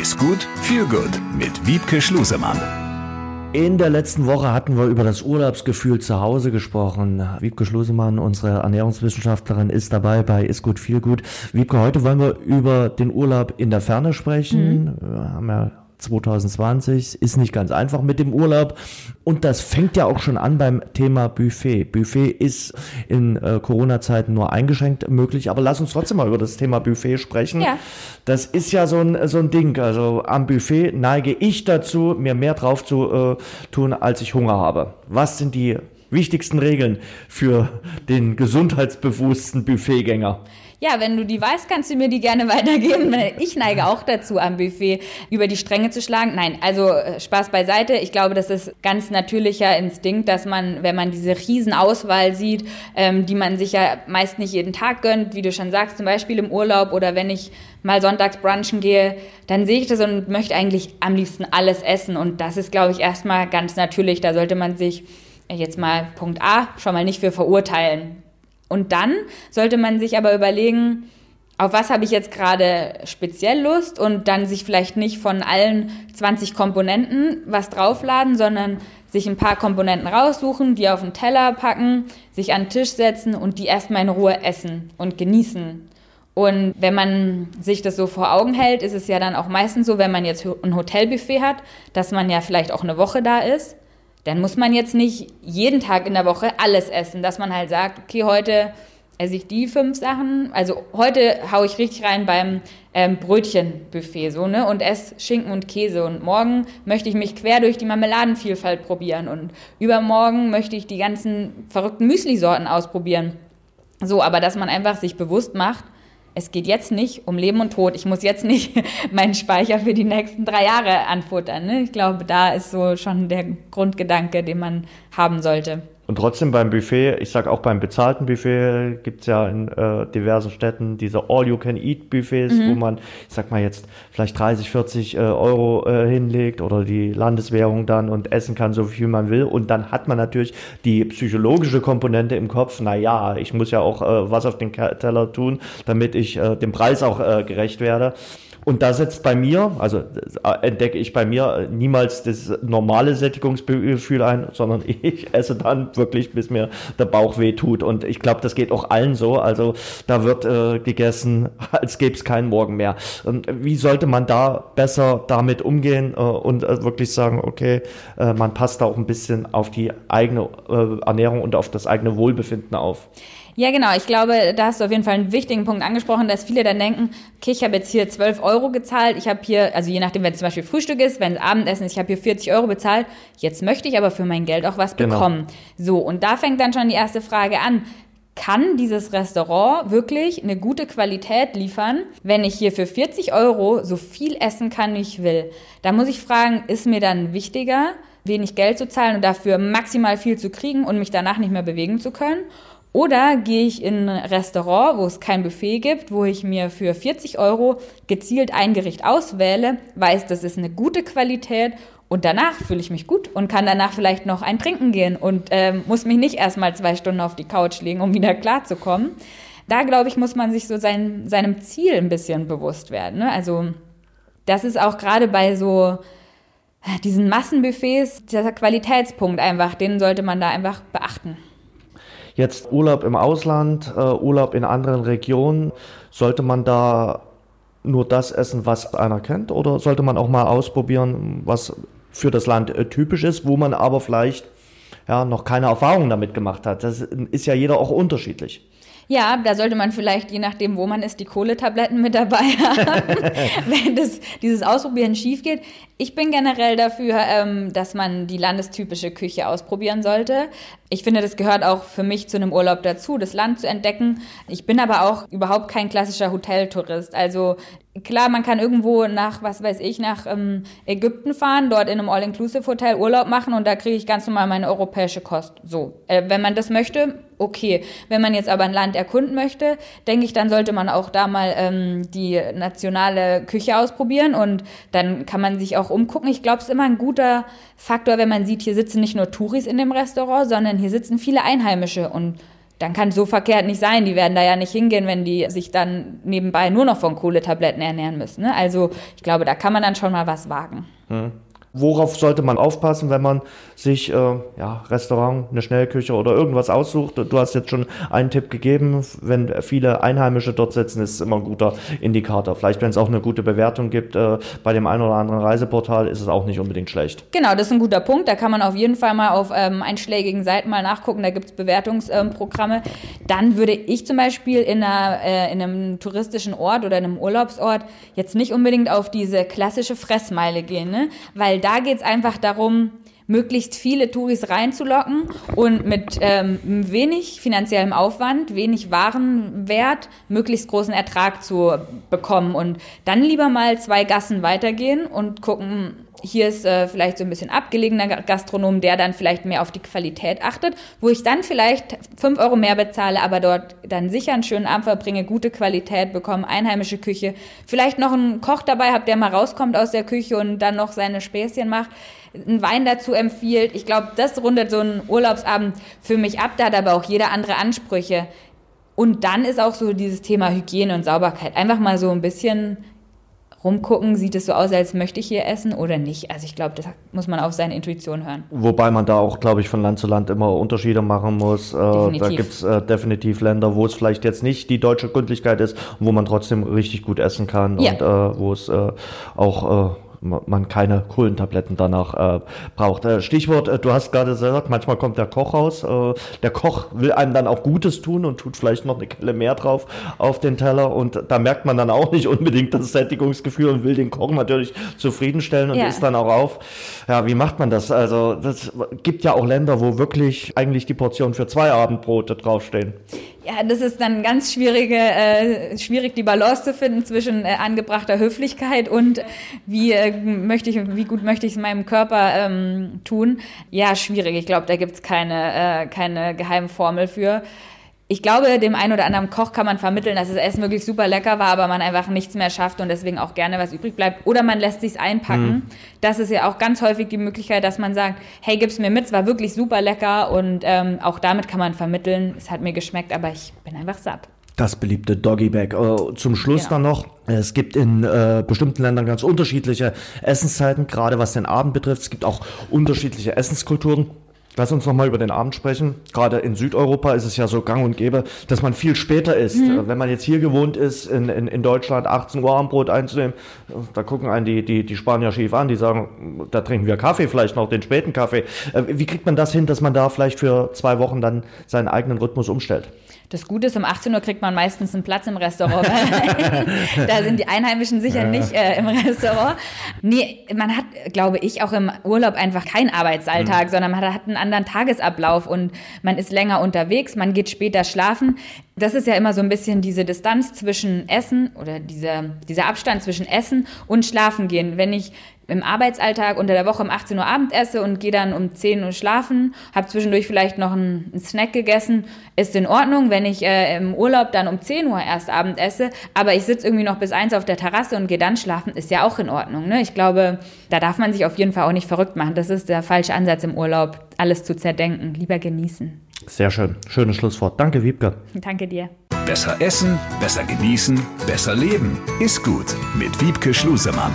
Ist gut, viel gut mit Wiebke Schlusemann. In der letzten Woche hatten wir über das Urlaubsgefühl zu Hause gesprochen. Wiebke Schlusemann, unsere Ernährungswissenschaftlerin, ist dabei bei Ist gut, viel gut. Wiebke, heute wollen wir über den Urlaub in der Ferne sprechen. Mhm. Wir haben ja 2020 ist nicht ganz einfach mit dem Urlaub. Und das fängt ja auch schon an beim Thema Buffet. Buffet ist in äh, Corona-Zeiten nur eingeschränkt möglich. Aber lass uns trotzdem mal über das Thema Buffet sprechen. Ja. Das ist ja so ein, so ein Ding. Also am Buffet neige ich dazu, mir mehr drauf zu äh, tun, als ich Hunger habe. Was sind die wichtigsten Regeln für den gesundheitsbewussten Buffetgänger? Ja, wenn du die weißt, kannst du mir die gerne weitergeben. Ich neige auch dazu, am Buffet über die Stränge zu schlagen. Nein, also äh, Spaß beiseite. Ich glaube, das ist ganz natürlicher Instinkt, dass man, wenn man diese Riesenauswahl sieht, ähm, die man sich ja meist nicht jeden Tag gönnt, wie du schon sagst, zum Beispiel im Urlaub oder wenn ich mal sonntags brunchen gehe, dann sehe ich das und möchte eigentlich am liebsten alles essen. Und das ist, glaube ich, erstmal ganz natürlich. Da sollte man sich jetzt mal Punkt A schon mal nicht für verurteilen. Und dann sollte man sich aber überlegen, auf was habe ich jetzt gerade speziell Lust und dann sich vielleicht nicht von allen 20 Komponenten was draufladen, sondern sich ein paar Komponenten raussuchen, die auf den Teller packen, sich an den Tisch setzen und die erstmal in Ruhe essen und genießen. Und wenn man sich das so vor Augen hält, ist es ja dann auch meistens so, wenn man jetzt ein Hotelbuffet hat, dass man ja vielleicht auch eine Woche da ist dann muss man jetzt nicht jeden Tag in der Woche alles essen, dass man halt sagt, okay, heute esse ich die fünf Sachen. Also heute haue ich richtig rein beim ähm, Brötchenbuffet so, ne? Und esse Schinken und Käse. Und morgen möchte ich mich quer durch die Marmeladenvielfalt probieren. Und übermorgen möchte ich die ganzen verrückten Müsli-Sorten ausprobieren. So, aber dass man einfach sich bewusst macht, es geht jetzt nicht um Leben und Tod. Ich muss jetzt nicht meinen Speicher für die nächsten drei Jahre anfuttern. Ne? Ich glaube, da ist so schon der Grundgedanke, den man haben sollte. Und trotzdem beim Buffet, ich sag auch beim bezahlten Buffet, gibt's ja in äh, diversen Städten diese All-You-Can-Eat-Buffets, mhm. wo man, ich sag mal jetzt, vielleicht 30, 40 äh, Euro äh, hinlegt oder die Landeswährung dann und essen kann, so viel man will. Und dann hat man natürlich die psychologische Komponente im Kopf, na ja, ich muss ja auch äh, was auf den Teller tun, damit ich äh, dem Preis auch äh, gerecht werde. Und da setzt bei mir, also äh, entdecke ich bei mir niemals das normale Sättigungsgefühl ein, sondern ich esse dann wirklich, bis mir der Bauch weh tut. Und ich glaube, das geht auch allen so. Also da wird äh, gegessen, als gäbe es keinen Morgen mehr. Und wie sollte man da besser damit umgehen äh, und äh, wirklich sagen, okay, äh, man passt da auch ein bisschen auf die eigene äh, Ernährung und auf das eigene Wohlbefinden auf? Ja, genau. Ich glaube, da hast du auf jeden Fall einen wichtigen Punkt angesprochen, dass viele dann denken, okay, ich habe jetzt hier 12 Euro gezahlt, ich habe hier, also je nachdem, wenn es zum Beispiel Frühstück ist, wenn es Abendessen ist, ich habe hier 40 Euro bezahlt, jetzt möchte ich aber für mein Geld auch was genau. bekommen. So, und da fängt dann schon die erste Frage an. Kann dieses Restaurant wirklich eine gute Qualität liefern, wenn ich hier für 40 Euro so viel essen kann, wie ich will? Da muss ich fragen, ist mir dann wichtiger, wenig Geld zu zahlen und dafür maximal viel zu kriegen und mich danach nicht mehr bewegen zu können? Oder gehe ich in ein Restaurant, wo es kein Buffet gibt, wo ich mir für 40 Euro gezielt ein Gericht auswähle, weiß, das ist eine gute Qualität und danach fühle ich mich gut und kann danach vielleicht noch ein Trinken gehen und ähm, muss mich nicht erstmal zwei Stunden auf die Couch legen, um wieder klarzukommen. Da, glaube ich, muss man sich so sein, seinem Ziel ein bisschen bewusst werden. Ne? Also das ist auch gerade bei so äh, diesen Massenbuffets der Qualitätspunkt einfach, den sollte man da einfach beachten. Jetzt Urlaub im Ausland, äh, Urlaub in anderen Regionen, sollte man da nur das essen, was einer kennt, oder sollte man auch mal ausprobieren, was für das Land äh, typisch ist, wo man aber vielleicht ja, noch keine Erfahrung damit gemacht hat? Das ist ja jeder auch unterschiedlich. Ja, da sollte man vielleicht, je nachdem, wo man ist, die Kohletabletten mit dabei haben, wenn das, dieses Ausprobieren schief geht. Ich bin generell dafür, ähm, dass man die landestypische Küche ausprobieren sollte. Ich finde, das gehört auch für mich zu einem Urlaub dazu, das Land zu entdecken. Ich bin aber auch überhaupt kein klassischer Hoteltourist. Also klar, man kann irgendwo nach, was weiß ich, nach ähm, Ägypten fahren, dort in einem All-Inclusive-Hotel Urlaub machen und da kriege ich ganz normal meine europäische Kost. So, äh, wenn man das möchte, okay. Wenn man jetzt aber ein Land erkunden möchte, denke ich, dann sollte man auch da mal ähm, die nationale Küche ausprobieren und dann kann man sich auch umgucken. Ich glaube, es ist immer ein guter Faktor, wenn man sieht, hier sitzen nicht nur Touris in dem Restaurant, sondern hier sitzen viele Einheimische und dann kann es so verkehrt nicht sein. Die werden da ja nicht hingehen, wenn die sich dann nebenbei nur noch von Kohletabletten ernähren müssen. Ne? Also ich glaube, da kann man dann schon mal was wagen. Hm. Worauf sollte man aufpassen, wenn man sich äh, ja, Restaurant, eine Schnellküche oder irgendwas aussucht? Du hast jetzt schon einen Tipp gegeben. Wenn viele Einheimische dort sitzen, ist es immer ein guter Indikator. Vielleicht, wenn es auch eine gute Bewertung gibt äh, bei dem einen oder anderen Reiseportal, ist es auch nicht unbedingt schlecht. Genau, das ist ein guter Punkt. Da kann man auf jeden Fall mal auf ähm, einschlägigen Seiten mal nachgucken. Da gibt es Bewertungsprogramme. Ähm, Dann würde ich zum Beispiel in, einer, äh, in einem touristischen Ort oder in einem Urlaubsort jetzt nicht unbedingt auf diese klassische Fressmeile gehen, ne? weil da geht es einfach darum, möglichst viele Touris reinzulocken und mit ähm, wenig finanziellem Aufwand, wenig Warenwert, möglichst großen Ertrag zu bekommen. Und dann lieber mal zwei Gassen weitergehen und gucken, hier ist äh, vielleicht so ein bisschen abgelegener Gastronom, der dann vielleicht mehr auf die Qualität achtet, wo ich dann vielleicht fünf Euro mehr bezahle, aber dort dann sicher einen schönen Abend verbringe, gute Qualität bekomme, einheimische Küche, vielleicht noch einen Koch dabei habe, der mal rauskommt aus der Küche und dann noch seine Späßchen macht, einen Wein dazu empfiehlt. Ich glaube, das rundet so einen Urlaubsabend für mich ab, da hat aber auch jeder andere Ansprüche. Und dann ist auch so dieses Thema Hygiene und Sauberkeit. Einfach mal so ein bisschen rumgucken, sieht es so aus, als möchte ich hier essen oder nicht. Also ich glaube, das muss man auf seine Intuition hören. Wobei man da auch, glaube ich, von Land zu Land immer Unterschiede machen muss. Äh. Da gibt es äh, definitiv Länder, wo es vielleicht jetzt nicht die deutsche Gründlichkeit ist, wo man trotzdem richtig gut essen kann ja. und äh, wo es äh, auch äh, man keine Kohlentabletten danach äh, braucht. Äh, Stichwort, äh, du hast gerade gesagt, manchmal kommt der Koch raus. Äh, der Koch will einem dann auch Gutes tun und tut vielleicht noch eine Kelle mehr drauf auf den Teller und da merkt man dann auch nicht unbedingt das Sättigungsgefühl und will den Koch natürlich zufriedenstellen und ja. isst dann auch auf. Ja, wie macht man das? Also das gibt ja auch Länder, wo wirklich eigentlich die Portion für zwei Abendbrote draufstehen. Ja, das ist dann ganz schwierige, äh, schwierig die Balance zu finden zwischen äh, angebrachter Höflichkeit und wie äh, möchte ich, wie gut möchte ich es meinem Körper ähm, tun. Ja, schwierig. Ich glaube, da gibt's keine, äh, keine Geheimformel für ich glaube, dem einen oder anderen Koch kann man vermitteln, dass das Essen wirklich super lecker war, aber man einfach nichts mehr schafft und deswegen auch gerne was übrig bleibt. Oder man lässt sich's einpacken. Mhm. Das ist ja auch ganz häufig die Möglichkeit, dass man sagt, hey, gib's mir mit, es war wirklich super lecker und ähm, auch damit kann man vermitteln, es hat mir geschmeckt, aber ich bin einfach satt. Das beliebte Doggy Bag. Äh, zum Schluss genau. dann noch, es gibt in äh, bestimmten Ländern ganz unterschiedliche Essenszeiten, gerade was den Abend betrifft. Es gibt auch unterschiedliche Essenskulturen. Lass uns nochmal über den Abend sprechen. Gerade in Südeuropa ist es ja so gang und gäbe, dass man viel später isst. Mhm. Wenn man jetzt hier gewohnt ist, in, in, in Deutschland 18 Uhr Abendbrot einzunehmen, da gucken einen die, die, die Spanier schief an, die sagen, da trinken wir Kaffee, vielleicht noch den späten Kaffee. Äh, wie kriegt man das hin, dass man da vielleicht für zwei Wochen dann seinen eigenen Rhythmus umstellt? Das Gute ist, um 18 Uhr kriegt man meistens einen Platz im Restaurant. da sind die Einheimischen sicher ja. nicht äh, im Restaurant. Nee, man hat, glaube ich, auch im Urlaub einfach keinen Arbeitsalltag, mhm. sondern man hat einen anderen Tagesablauf und man ist länger unterwegs, man geht später schlafen. Das ist ja immer so ein bisschen diese Distanz zwischen Essen oder dieser, dieser Abstand zwischen Essen und Schlafen gehen. Wenn ich im Arbeitsalltag unter der Woche um 18 Uhr Abend esse und gehe dann um 10 Uhr schlafen, habe zwischendurch vielleicht noch einen, einen, Snack gegessen, ist in Ordnung. Wenn ich äh, im Urlaub dann um 10 Uhr erst Abend esse, aber ich sitze irgendwie noch bis 1 auf der Terrasse und gehe dann schlafen, ist ja auch in Ordnung. Ne? Ich glaube, da darf man sich auf jeden Fall auch nicht verrückt machen. Das ist der falsche Ansatz im Urlaub, alles zu zerdenken. Lieber genießen. Sehr schön. Schönes Schlusswort. Danke, Wiebke. Danke dir. Besser essen, besser genießen, besser leben. Ist gut mit Wiebke Schlusemann.